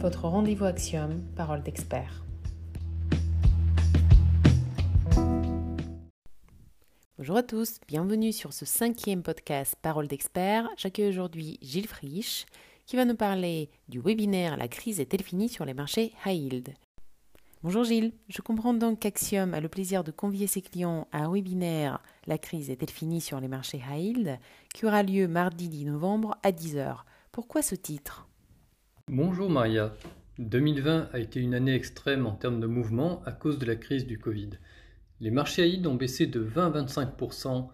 votre rendez-vous Axiom, parole d'expert. Bonjour à tous, bienvenue sur ce cinquième podcast Parole d'expert. J'accueille aujourd'hui Gilles Frisch qui va nous parler du webinaire La crise est-elle finie sur les marchés high yield. Bonjour Gilles, je comprends donc qu'Axiom a le plaisir de convier ses clients à un webinaire La crise est-elle finie sur les marchés high yield qui aura lieu mardi 10 novembre à 10h. Pourquoi ce titre? Bonjour Maria. 2020 a été une année extrême en termes de mouvement à cause de la crise du Covid. Les marchés yield ont baissé de 20 à 25%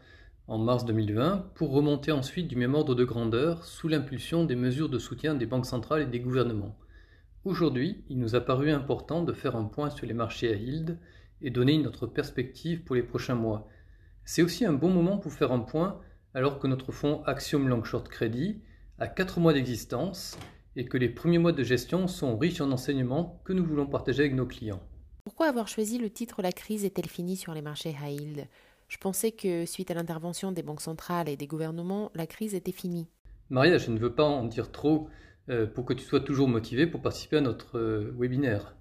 en mars 2020 pour remonter ensuite du même ordre de grandeur sous l'impulsion des mesures de soutien des banques centrales et des gouvernements. Aujourd'hui, il nous a paru important de faire un point sur les marchés à yield et donner notre perspective pour les prochains mois. C'est aussi un bon moment pour faire un point alors que notre fonds Axiom Long Short Credit a 4 mois d'existence et que les premiers mois de gestion sont riches en enseignements que nous voulons partager avec nos clients. Pourquoi avoir choisi le titre La crise est-elle finie sur les marchés high yield Je pensais que suite à l'intervention des banques centrales et des gouvernements, la crise était finie. Maria, je ne veux pas en dire trop euh, pour que tu sois toujours motivé pour participer à notre euh, webinaire.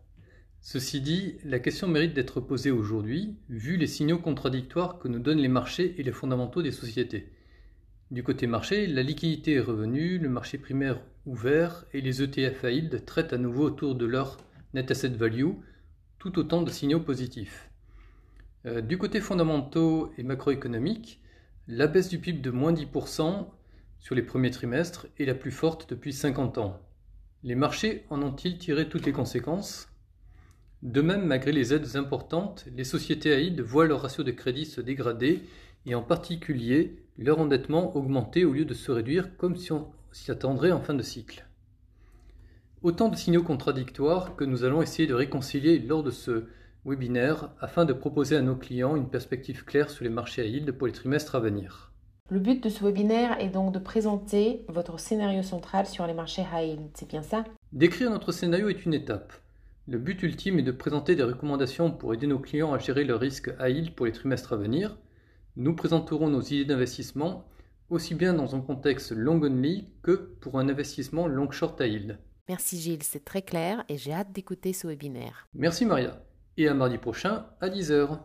Ceci dit, la question mérite d'être posée aujourd'hui, vu les signaux contradictoires que nous donnent les marchés et les fondamentaux des sociétés. Du côté marché, la liquidité est revenue, le marché primaire ouvert et les ETF à yield traitent à nouveau autour de leur net asset value, tout autant de signaux positifs. Euh, du côté fondamentaux et macroéconomique, la baisse du PIB de moins 10% sur les premiers trimestres est la plus forte depuis 50 ans. Les marchés en ont-ils tiré toutes les conséquences? De même, malgré les aides importantes, les sociétés AID voient leur ratio de crédit se dégrader et en particulier leur endettement augmenter au lieu de se réduire comme si on s'y attendrait en fin de cycle. Autant de signaux contradictoires que nous allons essayer de réconcilier lors de ce webinaire afin de proposer à nos clients une perspective claire sur les marchés à yield pour les trimestres à venir. Le but de ce webinaire est donc de présenter votre scénario central sur les marchés high yield, c'est bien ça? Décrire notre scénario est une étape. Le but ultime est de présenter des recommandations pour aider nos clients à gérer leurs risques high yield pour les trimestres à venir. Nous présenterons nos idées d'investissement aussi bien dans un contexte long only que pour un investissement long short high yield. Merci Gilles, c'est très clair et j'ai hâte d'écouter ce webinaire. Merci Maria et à mardi prochain à 10h.